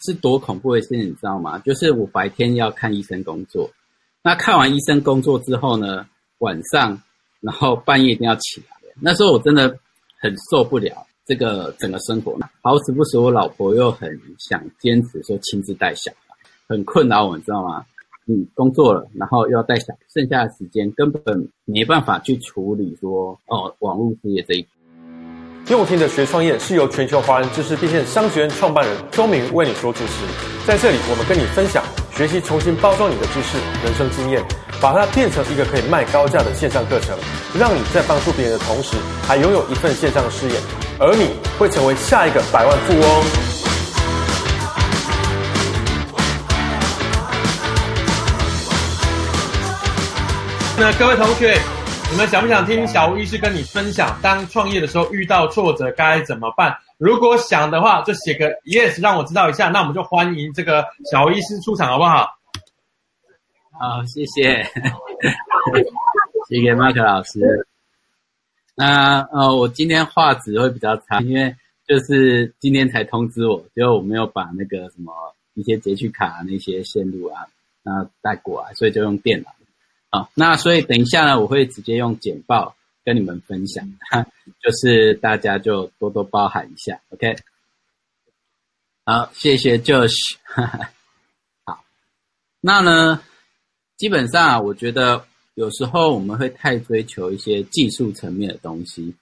是多恐怖的事情，你知道吗？就是我白天要看医生工作，那看完医生工作之后呢，晚上然后半夜一定要起来。那时候我真的很受不了这个整个生活，好死不死我老婆又很想坚持说亲自带小孩，很困扰我，你知道吗？嗯，工作了，然后又要带小孩，剩下的时间根本没办法去处理说哦网络事业这一。用听的学创业是由全球华人知识变现商学院创办人周明为你所主持，在这里我们跟你分享学习重新包装你的知识、人生经验，把它变成一个可以卖高价的线上课程，让你在帮助别人的同时，还拥有一份线上的事业，而你会成为下一个百万富翁。那各位同学。你们想不想听小吴医师跟你分享，当创业的时候遇到挫折该怎么办？如果想的话，就写个 yes，让我知道一下。那我们就欢迎这个小吴医师出场，好不好？好，谢谢，谢谢麦克老师。那呃，我今天画质会比较差，因为就是今天才通知我，结果我没有把那个什么一些截取卡那些线路啊，那带过来，所以就用电脑。好，那所以等一下呢，我会直接用简报跟你们分享，就是大家就多多包涵一下，OK？好，谢谢 Josh。好，那呢，基本上啊，我觉得有时候我们会太追求一些技术层面的东西，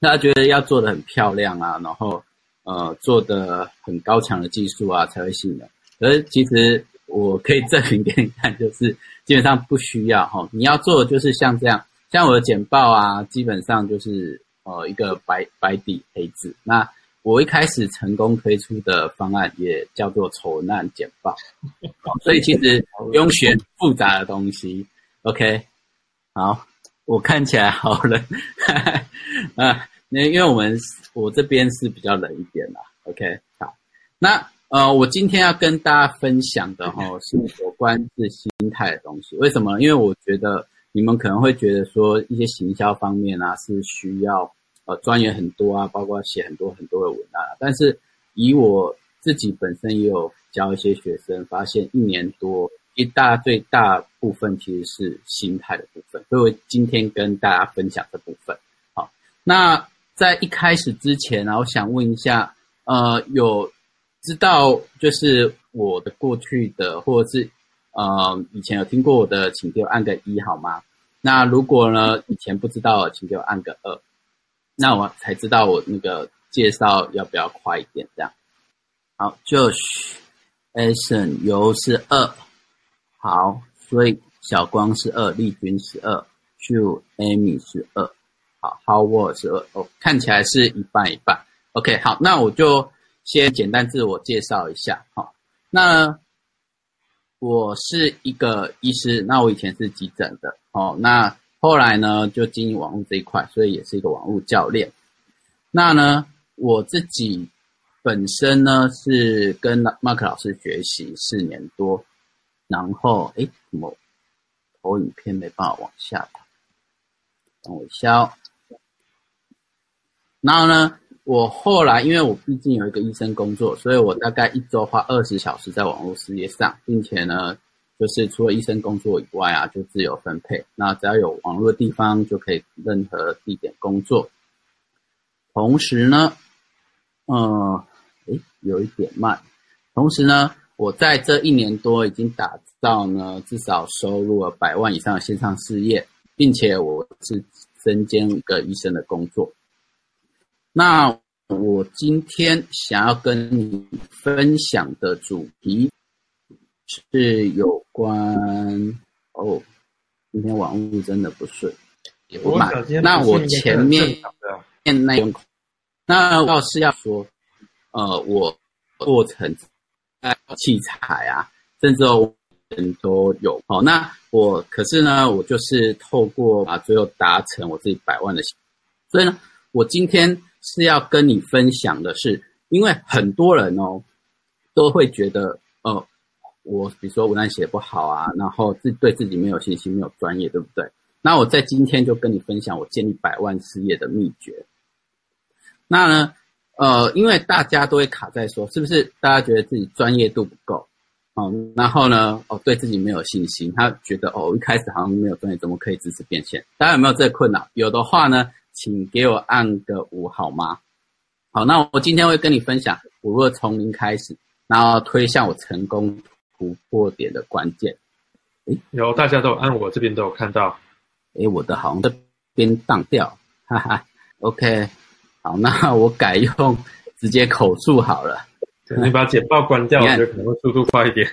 大家觉得要做的很漂亮啊，然后呃，做的很高强的技术啊才会吸引人，可是其实。我可以证明给你看，就是基本上不需要哈。你要做的就是像这样，像我的简报啊，基本上就是呃一个白白底黑字。那我一开始成功推出的方案也叫做丑难简报，所以其实不用学复杂的东西。OK，好，我看起来好冷 啊，那因为我们我这边是比较冷一点啦。OK，好，那。呃，我今天要跟大家分享的哈，是有关是心态的东西。为什么？因为我觉得你们可能会觉得说一些行销方面啊，是需要呃钻研很多啊，包括写很多很多的文案。但是以我自己本身也有教一些学生，发现一年多一大最大部分其实是心态的部分。所以我今天跟大家分享这部分。好，那在一开始之前呢，我想问一下，呃，有。知道就是我的过去的，或者是呃以前有听过我的，请给我按个一好吗？那如果呢以前不知道，请给我按个二，那我才知道我那个介绍要不要快一点这样。好，Josh，Ason 游是二，好，所以小光是二，丽君是二，Shu Amy 是二，好，Howard 是二，哦，看起来是一半一半。OK，好，那我就。先简单自我介绍一下，好，那我是一个医师，那我以前是急诊的，哦，那后来呢就经营网络这一块，所以也是一个网络教练。那呢，我自己本身呢是跟 Mark 老师学习四年多，然后哎，怎么投影片没办法往下？等我一下哦。然后呢，我后来，因为我毕竟有一个医生工作，所以我大概一周花二十小时在网络事业上，并且呢，就是除了医生工作以外啊，就自由分配。那只要有网络的地方，就可以任何地点工作。同时呢，呃，诶，有一点慢。同时呢，我在这一年多已经打造呢，至少收入了百万以上的线上事业，并且我是身兼一个医生的工作。那我今天想要跟你分享的主题是有关哦，今天网络真的不顺，也不慢。那我前面面那我是要说，呃，我过程器材啊，甚至人都有哦。那我可是呢，我就是透过啊，最后达成我自己百万的，所以呢，我今天。是要跟你分享的是，因为很多人哦都会觉得，呃，我比如说文案写不好啊，然后自对自己没有信心，没有专业，对不对？那我在今天就跟你分享我建立百万事业的秘诀。那呢，呃，因为大家都会卡在说，是不是大家觉得自己专业度不够？哦，然后呢，哦，对自己没有信心，他觉得哦，一开始好像没有专业，怎么可以支持变现？大家有没有这个困扰？有的话呢，请给我按个五好吗？好，那我今天会跟你分享，我如何从零开始，然后推向我成功突破点的关键。诶，有，大家都按我这边都有看到。诶，我的好像这边当掉，哈哈。OK，好，那我改用直接口述好了。你把简报关掉，我觉得可能会速度快一点。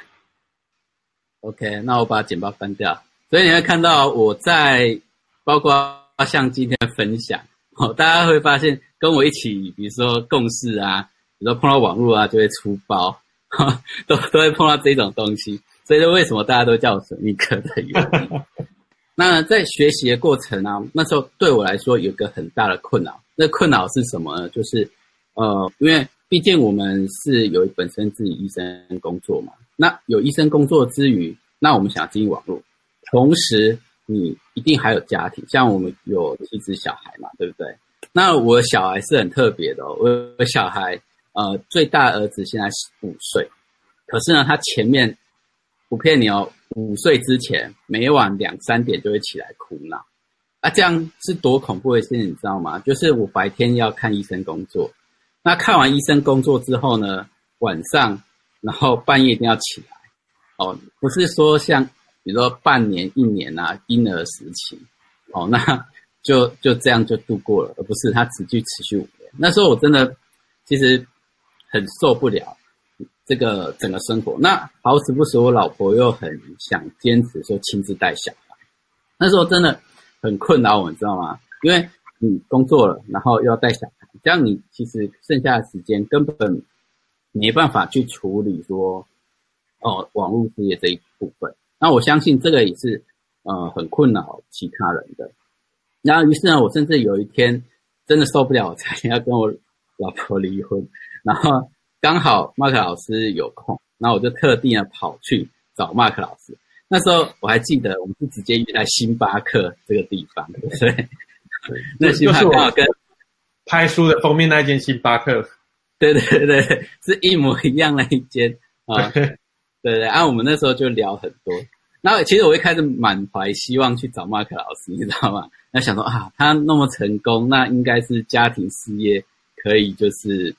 OK，那我把简报关掉。所以你会看到我在，包括像今天分享，哦，大家会发现跟我一起，比如说共事啊，比如说碰到网络啊，就会出包，都都会碰到这种东西。所以说，为什么大家都叫我神秘客的原因？那在学习的过程啊，那时候对我来说有个很大的困扰。那困扰是什么呢？就是呃，因为。毕竟我们是有本身自己医生工作嘛，那有医生工作之余，那我们想要经营网络，同时你一定还有家庭，像我们有妻子小孩嘛，对不对？那我小孩是很特别的哦，我小孩呃最大儿子现在十五岁，可是呢他前面不骗你哦，五岁之前每晚两三点就会起来哭闹，啊这样是多恐怖的事情，你知道吗？就是我白天要看医生工作。那看完医生工作之后呢，晚上，然后半夜一定要起来，哦，不是说像比如说半年、一年啊，婴儿时期，哦，那就就这样就度过了，而不是他持续持续五年。那时候我真的其实很受不了这个整个生活。那好死不死，我老婆又很想坚持说亲自带小孩，那时候真的很困扰我，你知道吗？因为你工作了，然后又要带小孩。这样你其实剩下的时间根本没办法去处理说，哦，网络事业这一部分。那我相信这个也是呃很困扰其他人的。然后于是呢，我甚至有一天真的受不了，我才要跟我老婆离婚。然后刚好 Mark 老师有空，那我就特地呢跑去找 Mark 老师。那时候我还记得，我们是直接约在星巴克这个地方，对不对？对，那星巴克刚好跟。拍书的封面那间星巴克，对对对，是一模一样的一间啊，对对，啊，我们那时候就聊很多。然后其实我一开始满怀希望去找 Mark 老师，你知道吗？那想说啊，他那么成功，那应该是家庭事业可以，就是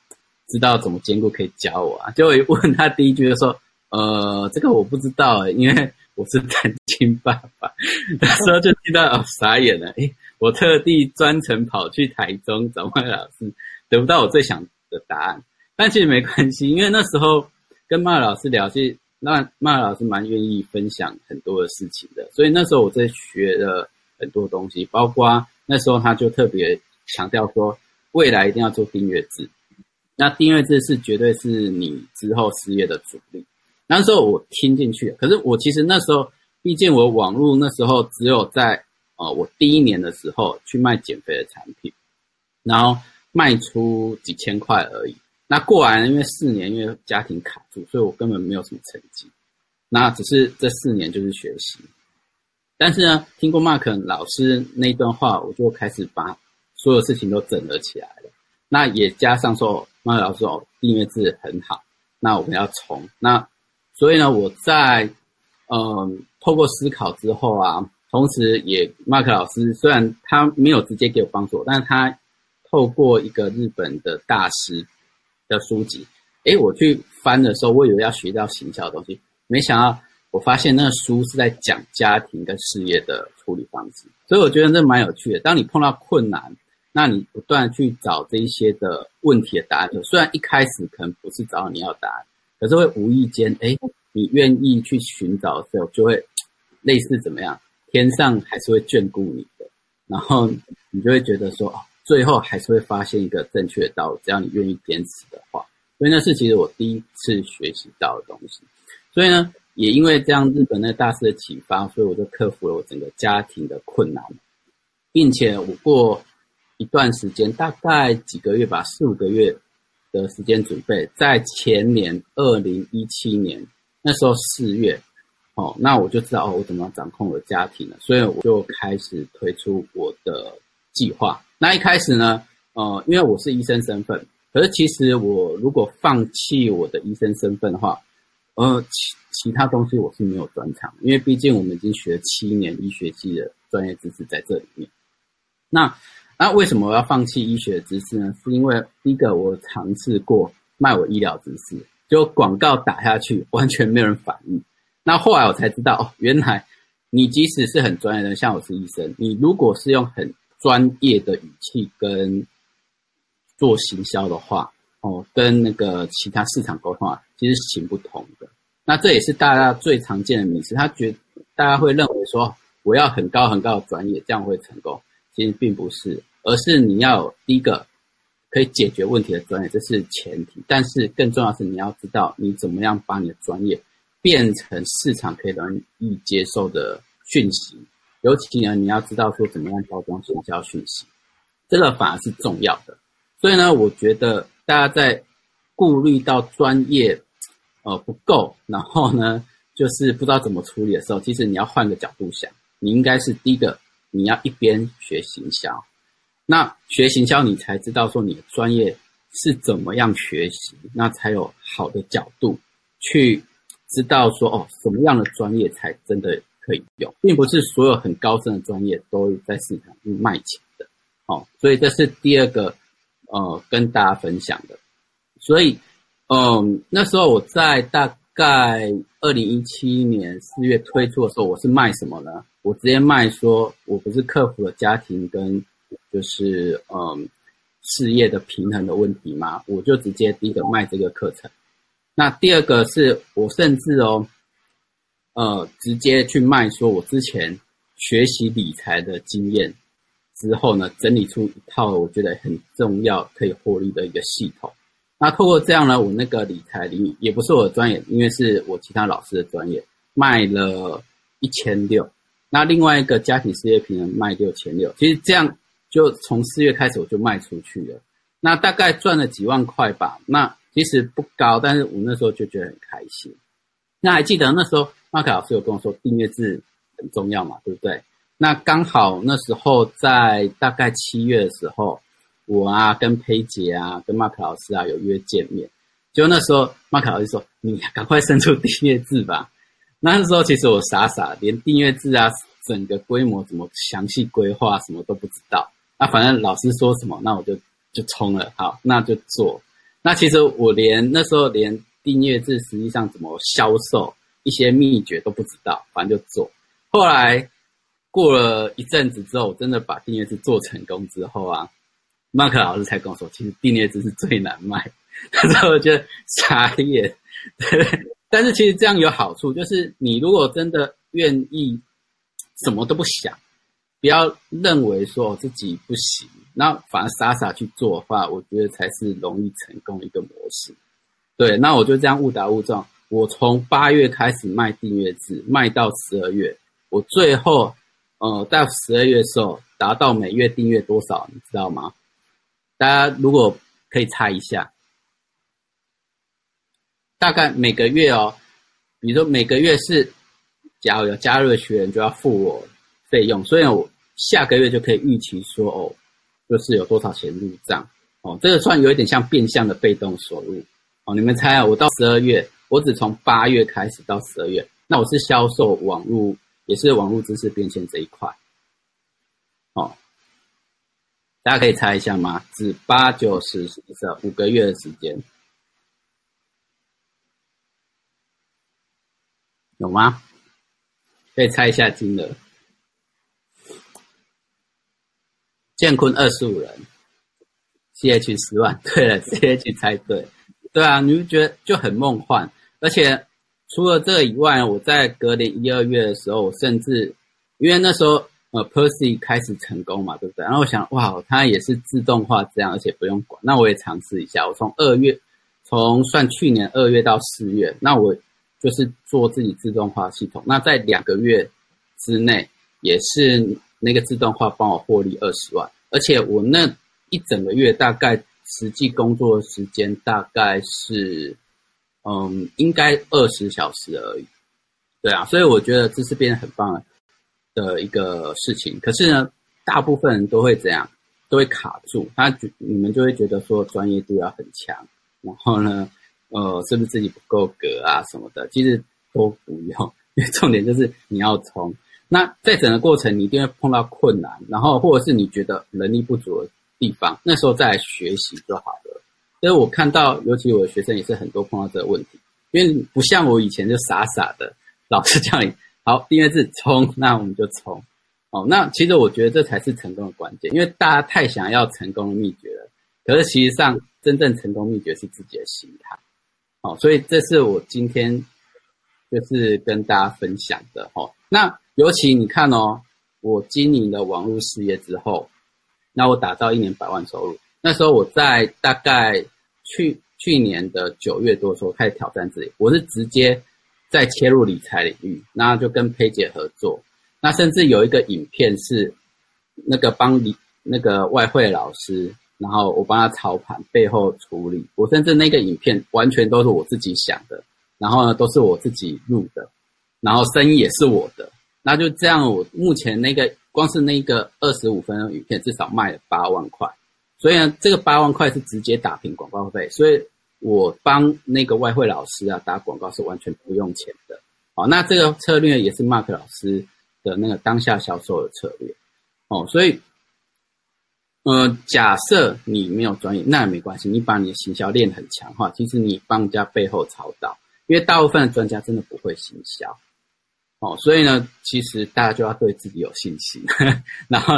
知道怎么兼顾，可以教我啊。就一问他第一句就说，呃，这个我不知道诶，因为我是单亲爸爸。那时候就听到哦，傻眼了，诶我特地专程跑去台中找麦老师，得不到我最想的答案。但其实没关系，因为那时候跟麦老师聊，其实那麦老师蛮愿意分享很多的事情的。所以那时候我在学了很多东西，包括那时候他就特别强调说，未来一定要做订阅制。那订阅制是绝对是你之后事业的主力。那时候我听进去，可是我其实那时候，毕竟我网络那时候只有在。呃，我第一年的时候去卖减肥的产品，然后卖出几千块而已。那过来，因为四年，因为家庭卡住，所以我根本没有什么成绩。那只是这四年就是学习。但是呢，听过 Mark 老师那段话，我就开始把所有事情都整合起来了。那也加上说，Mark 老师说订阅制很好，那我们要从。那所以呢，我在嗯、透过思考之后啊。同时，也 Mark 老师虽然他没有直接给我帮助，但是他透过一个日本的大师的书籍，诶，我去翻的时候，我以为要学到行销的东西，没想到我发现那个书是在讲家庭跟事业的处理方式，所以我觉得这蛮有趣的。当你碰到困难，那你不断去找这一些的问题的答案，虽然一开始可能不是找你要答案，可是会无意间，诶，你愿意去寻找的时候，就会类似怎么样？天上还是会眷顾你的，然后你就会觉得说，哦，最后还是会发现一个正确的道路，只要你愿意坚持的话。所以那是其实我第一次学习到的东西。所以呢，也因为这样日本那大师的启发，所以我就克服了我整个家庭的困难，并且我过一段时间，大概几个月吧，四五个月的时间准备，在前年二零一七年那时候四月。哦，那我就知道哦，我怎么掌控我的家庭了，所以我就开始推出我的计划。那一开始呢，呃，因为我是医生身份，可是其实我如果放弃我的医生身份的话，呃，其其他东西我是没有专长，因为毕竟我们已经学七年医学系的专业知识在这里面。那那为什么我要放弃医学知识呢？是因为第一个我尝试过卖我医疗知识，就广告打下去完全没有人反应。那后来我才知道，哦，原来你即使是很专业的，像我是医生，你如果是用很专业的语气跟做行销的话，哦，跟那个其他市场沟通啊，其实行不通的。那这也是大家最常见的迷思，他觉大家会认为说，我要很高很高的专业，这样会成功。其实并不是，而是你要有第一个可以解决问题的专业，这是前提。但是更重要是，你要知道你怎么样把你的专业变成市场可以容易接受的讯息。尤其呢，你要知道说怎么样包装行销讯息，这个反而是重要的。所以呢，我觉得大家在顾虑到专业。呃，不够，然后呢，就是不知道怎么处理的时候，其实你要换个角度想，你应该是第一个，你要一边学行销，那学行销你才知道说你的专业是怎么样学习，那才有好的角度去知道说哦，什么样的专业才真的可以用，并不是所有很高深的专业都在市场上卖钱的，哦，所以这是第二个，呃，跟大家分享的，所以。嗯，那时候我在大概二零一七年四月推出的时候，我是卖什么呢？我直接卖说，我不是克服了家庭跟就是嗯事业的平衡的问题吗？我就直接第一个卖这个课程。那第二个是我甚至哦，呃，直接去卖说我之前学习理财的经验之后呢，整理出一套我觉得很重要可以获利的一个系统。那透过这样呢，我那个理财领域也不是我的专业，因为是我其他老师的专业，卖了一千六。那另外一个家庭事业平衡卖六千六，其实这样就从四月开始我就卖出去了。那大概赚了几万块吧。那其实不高，但是我那时候就觉得很开心。那还记得那时候马可老师有跟我说订阅制很重要嘛，对不对？那刚好那时候在大概七月的时候。我啊，跟佩姐啊，跟马可老师啊有约见面，就那时候马可老师说：“你赶快生出订阅制吧。”那时候其实我傻傻，连订阅制啊，整个规模怎么详细规划什么都不知道。那反正老师说什么，那我就就冲了。好，那就做。那其实我连那时候连订阅制实际上怎么销售一些秘诀都不知道，反正就做。后来过了一阵子之后，我真的把订阅制做成功之后啊。马可老师才跟我说，其实订阅制是最难卖，那时候我觉得傻眼，对。但是其实这样有好处，就是你如果真的愿意，什么都不想，不要认为说自己不行，那反而傻傻去做的话，我觉得才是容易成功一个模式。对，那我就这样误打误撞，我从八月开始卖订阅制，卖到十二月，我最后呃到十二月的时候达到每月订阅多少，你知道吗？大家如果可以猜一下，大概每个月哦，比如说每个月是，假如有加入的学员就要付我费用，所以我下个月就可以预期说哦，就是有多少钱入账哦，这个算有一点像变相的被动收入哦。你们猜啊，我到十二月，我只从八月开始到十二月，那我是销售网络，也是网络知识变现这一块。哦大家可以猜一下吗？只八九十十五个月的时间，有吗？可以猜一下金额。建坤二十五人，CH 十万。对了，CH 猜对。对啊，你不觉得就很梦幻？而且除了这以外，我在隔年一二月的时候，我甚至因为那时候。呃，Percy 开始成功嘛，对不对？然后我想，哇，它也是自动化这样，而且不用管。那我也尝试一下，我从二月，从算去年二月到四月，那我就是做自己自动化系统。那在两个月之内，也是那个自动化帮我获利二十万，而且我那一整个月大概实际工作时间大概是，嗯，应该二十小时而已。对啊，所以我觉得这是变得很棒的。的一个事情，可是呢，大部分人都会怎样，都会卡住，他觉你们就会觉得说专业度要很强，然后呢，呃，是不是自己不够格啊什么的？其实都不用，因为重点就是你要冲。那在整个过程，你一定会碰到困难，然后或者是你觉得能力不足地方，那时候再来学习就好了。所以我看到，尤其我的学生也是很多碰到这个问题，因为不像我以前就傻傻的，老师叫你 好，订阅制冲，那我们就冲。哦，那其实我觉得这才是成功的关键，因为大家太想要成功的秘诀了，可是其实上真正成功秘诀是自己的心态。哦，所以这是我今天就是跟大家分享的。哦，那。尤其你看哦，我经营了网络事业之后，那我打造一年百万收入。那时候我在大概去去年的九月多的时候开始挑战自己，我是直接在切入理财领域，那就跟佩姐合作。那甚至有一个影片是那个帮你那个外汇老师，然后我帮他操盘背后处理。我甚至那个影片完全都是我自己想的，然后呢都是我自己录的，然后声音也是我的。那就这样，我目前那个光是那个二十五分钟影片，至少卖了八万块，所以呢，这个八万块是直接打平广告费，所以我帮那个外汇老师啊打广告是完全不用钱的。好，那这个策略也是 Mark 老师的那个当下销售的策略。哦，所以，呃，假设你没有专业，那也没关系，你把你的行销练很强的话，其实你帮人家背后操刀，因为大部分的专家真的不会行销。哦，所以呢，其实大家就要对自己有信心。然后，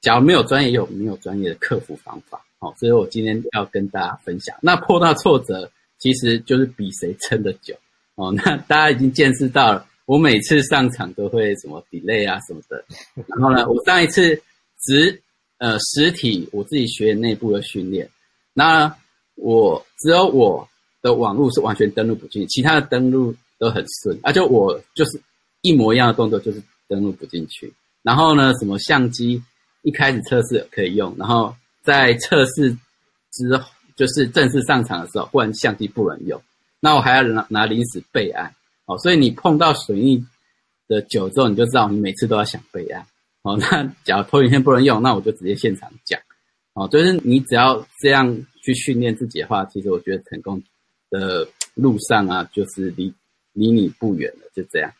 假如没有专业，有没有专业的克服方法。好，所以我今天要跟大家分享。那碰到挫折，其实就是比谁撑得久。哦，那大家已经见识到了，我每次上场都会什么 delay 啊什么的。然后呢，我上一次实呃实体我自己学内部的训练，那我只有我的网络是完全登录不进，其他的登录都很顺。而且我就是。一模一样的动作就是登录不进去，然后呢，什么相机一开始测试可以用，然后在测试之后，就是正式上场的时候，忽然相机不能用，那我还要拿拿临时备案哦。所以你碰到损益的久之后，你就知道你每次都要想备案哦。那假如投影片不能用，那我就直接现场讲哦。就是你只要这样去训练自己的话，其实我觉得成功的路上啊，就是离离你不远了，就这样。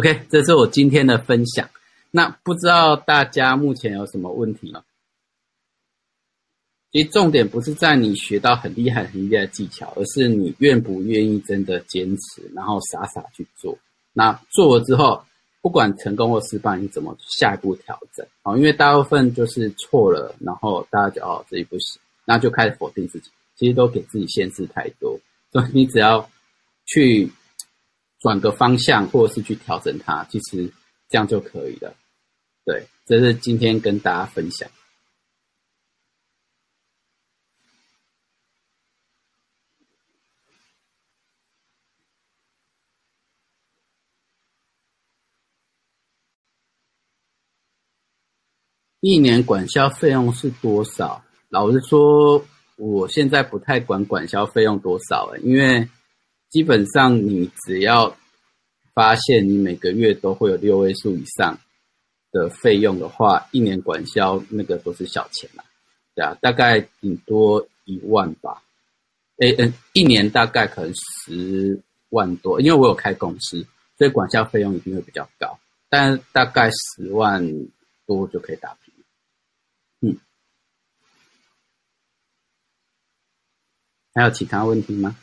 OK，这是我今天的分享。那不知道大家目前有什么问题吗？其实重点不是在你学到很厉害、很厉害的技巧，而是你愿不愿意真的坚持，然后傻傻去做。那做了之后，不管成功或失败，你怎么下一步调整？哦，因为大部分就是错了，然后大家就哦自己不行，那就开始否定自己。其实都给自己限制太多，所以你只要去。转个方向，或者是去调整它，其实这样就可以了。对，这是今天跟大家分享。一年管销费用是多少？老实说，我现在不太管管销费用多少了，因为。基本上，你只要发现你每个月都会有六位数以上的费用的话，一年管销那个都是小钱啦，对啊，大概顶多一万吧。诶嗯，一年大概可能十万多，因为我有开公司，所以管销费用一定会比较高，但大概十万多就可以打平。嗯，还有其他问题吗？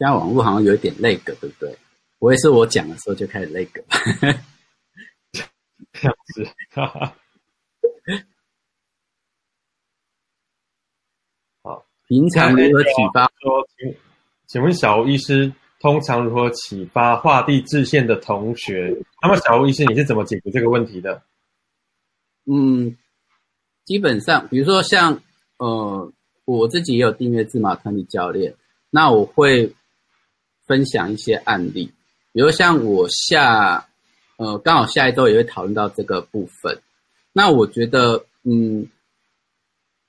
现在网络好像有一点 lag，对不对？不会是我讲的时候就开始 lag 吧？这样子，哈哈。好，平常如何启发？说，请请问小吴医师，通常如何启发画地自限的同学？那么小吴医师，你是怎么解决这个问题的？嗯，基本上，比如说像呃，我自己也有订阅制码团体教练，那我会。分享一些案例，比如像我下，呃，刚好下一周也会讨论到这个部分。那我觉得，嗯，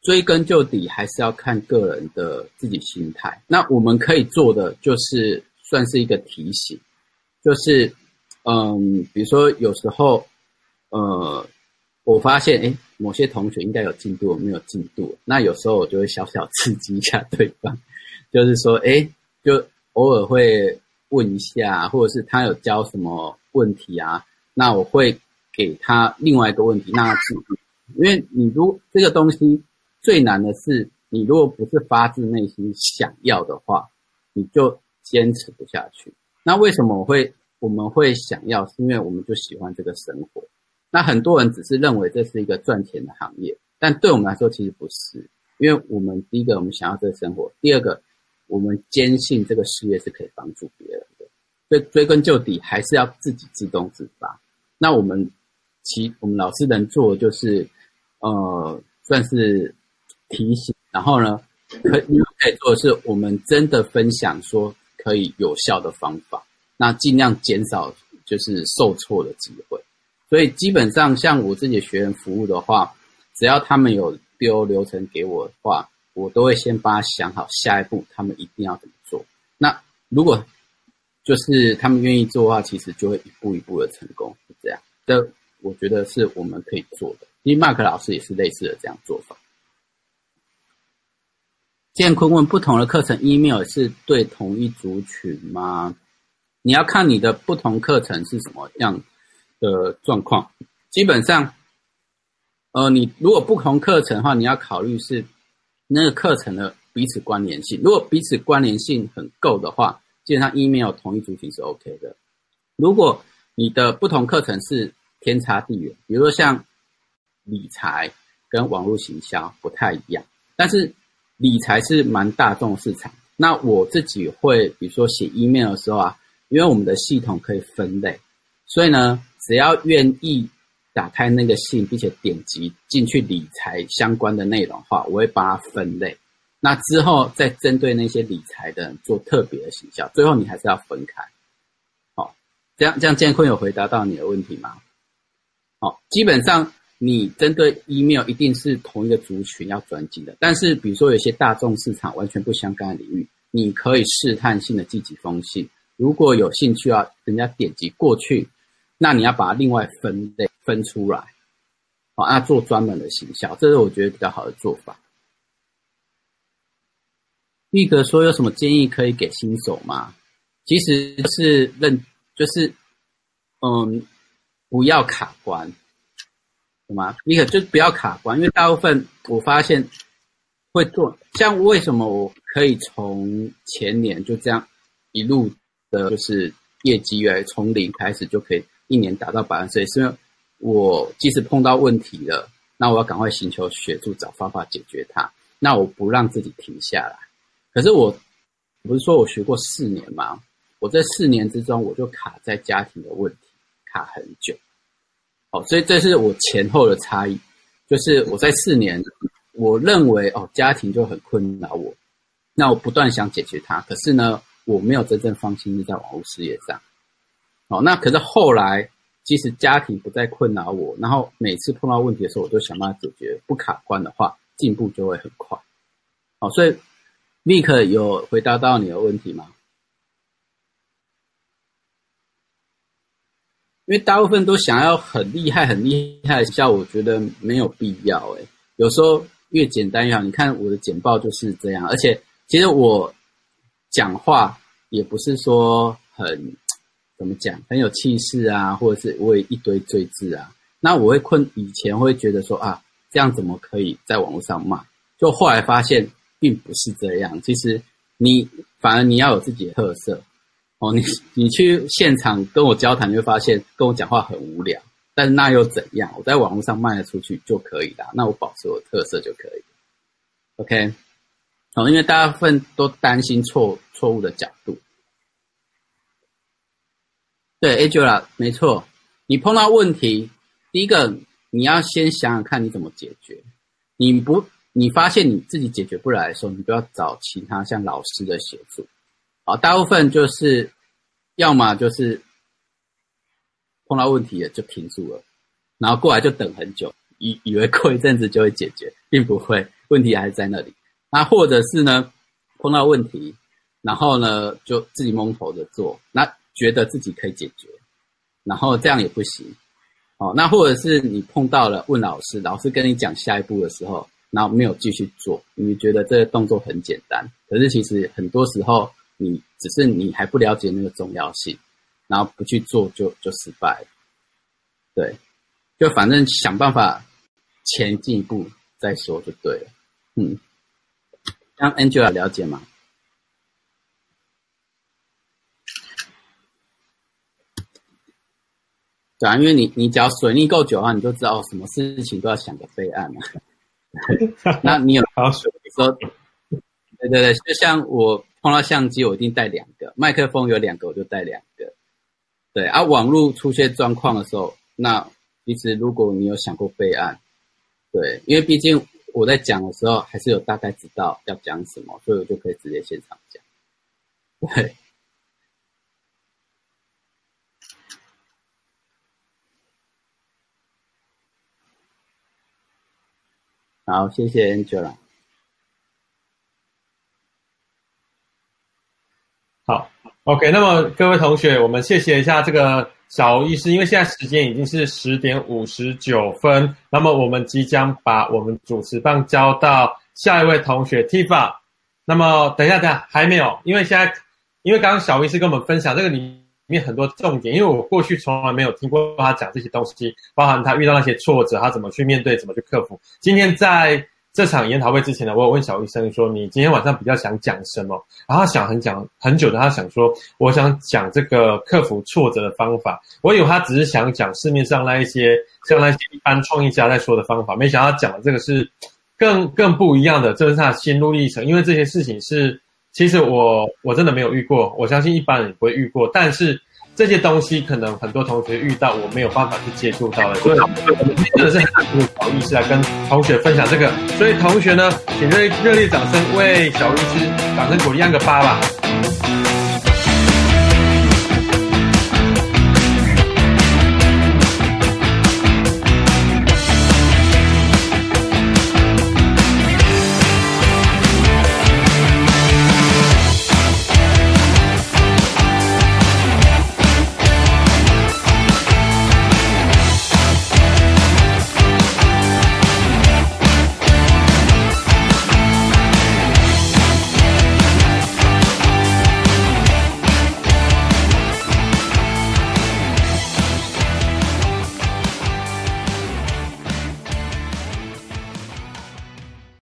追根究底，还是要看个人的自己心态。那我们可以做的就是算是一个提醒，就是嗯，比如说有时候呃，我发现诶某些同学应该有进度，没有进度，那有时候我就会小小刺激一下对方，就是说诶就偶尔会问一下，或者是他有教什么问题啊，那我会给他另外一个问题，让他记住，因为你如这个东西。最难的是，你如果不是发自内心想要的话，你就坚持不下去。那为什么我会我们会想要？是因为我们就喜欢这个生活。那很多人只是认为这是一个赚钱的行业，但对我们来说其实不是。因为我们第一个我们想要这个生活，第二个我们坚信这个事业是可以帮助别人的。所以追根究底，还是要自己自动自发。那我们其我们老师能做的就是，呃，算是。提醒，然后呢，可以可以做的是，我们真的分享说可以有效的方法，那尽量减少就是受挫的机会。所以基本上，像我自己学员服务的话，只要他们有丢流程给我的话，我都会先帮他想好下一步他们一定要怎么做。那如果就是他们愿意做的话，其实就会一步一步的成功，是这样。这我觉得是我们可以做的。因为 Mark 老师也是类似的这样做法。建坤问：不同的课程 email 是对同一族群吗？你要看你的不同课程是什么样的状况。基本上，呃，你如果不同课程的话，你要考虑是那个课程的彼此关联性。如果彼此关联性很够的话，基本上 email 同一族群是 OK 的。如果你的不同课程是天差地远，比如说像理财跟网络行销不太一样，但是。理财是蛮大众市场，那我自己会，比如说写 email 的时候啊，因为我们的系统可以分类，所以呢，只要愿意打开那个信，并且点击进去理财相关的内容的话，我会把它分类。那之后再针对那些理财的做特别的行销，最后你还是要分开。好，这样这样建坤有回答到你的问题吗？好，基本上。你针对 email 一定是同一个族群要转进的，但是比如说有些大众市场完全不相干的领域，你可以试探性的寄几封信，如果有兴趣啊，人家点击过去，那你要把它另外分类分出来，好，那做专门的行销，这是我觉得比较好的做法。玉哥说有什么建议可以给新手吗？其实是认就是嗯，不要卡关。吗？你可就不要卡关，因为大部分我发现会做。像为什么我可以从前年就这样一路的，就是业绩来从零开始就可以一年达到百万，所以是因为我即使碰到问题了，那我要赶快寻求协助，找方法解决它。那我不让自己停下来。可是我不是说我学过四年吗？我这四年之中，我就卡在家庭的问题，卡很久。哦，所以这是我前后的差异，就是我在四年，我认为哦，家庭就很困扰我，那我不断想解决它，可是呢，我没有真正放心力在网络事业上。哦，那可是后来，即使家庭不再困扰我，然后每次碰到问题的时候，我都想办法解决，不卡关的话，进步就会很快。好，所以立刻有回答到你的问题吗？因为大部分都想要很厉害、很厉害的效果，我觉得没有必要。诶，有时候越简单越好。你看我的简报就是这样，而且其实我讲话也不是说很怎么讲，很有气势啊，或者是我也一堆罪字啊。那我会困，以前会觉得说啊，这样怎么可以在网络上骂？就后来发现并不是这样。其实你反而你要有自己的特色。哦，你你去现场跟我交谈，就会发现跟我讲话很无聊，但是那又怎样？我在网络上卖得出去就可以了，那我保持我的特色就可以。OK，哦，因为大部分都担心错错误的角度。对，Angela，没错，你碰到问题，第一个你要先想想看你怎么解决。你不，你发现你自己解决不来的时候，你就要找其他像老师的协助。啊，大部分就是，要么就是碰到问题了就停住了，然后过来就等很久，以以为过一阵子就会解决，并不会。问题还是在那里。那或者是呢，碰到问题，然后呢就自己蒙头的做，那觉得自己可以解决，然后这样也不行。哦，那或者是你碰到了问老师，老师跟你讲下一步的时候，然后没有继续做，你觉得这个动作很简单，可是其实很多时候你只是你还不了解那个重要性，然后不去做就就失败了。对，就反正想办法前进一步再说就对了。嗯，让 Angela 了解吗？对啊，因为你你只要水逆够久的话，你就知道什么事情都要想个备案嘛。那你有说，对对对，就像我碰到相机，我一定带两个；麦克风有两个，我就带两个。对啊，网络出现状况的时候，那其实如果你有想过备案，对，因为毕竟我在讲的时候，还是有大概知道要讲什么，所以我就可以直接现场讲。对。好，谢谢 Angela。好，OK，那么各位同学，我们谢谢一下这个小医师，因为现在时间已经是十点五十九分，那么我们即将把我们主持棒交到下一位同学 Tifa。那么等一下，等一下，还没有，因为现在，因为刚刚小医师跟我们分享这个里面很多重点，因为我过去从来没有听过他讲这些东西，包含他遇到那些挫折，他怎么去面对，怎么去克服。今天在这场研讨会之前呢，我有问小医生说：“你今天晚上比较想讲什么？”然后他想很讲很久的，他想说：“我想讲这个克服挫折的方法。”我以为他只是想讲市面上那一些像那些一般创业家在说的方法，没想到讲的这个是更更不一样的，这是他的心路历程。因为这些事情是。其实我我真的没有遇过，我相信一般人不会遇过。但是这些东西可能很多同学遇到，我没有办法去接触到的。所以我们真的是很不好意思来跟同学分享这个。所以同学呢，请热热烈掌声为小律师掌声鼓励按个八吧。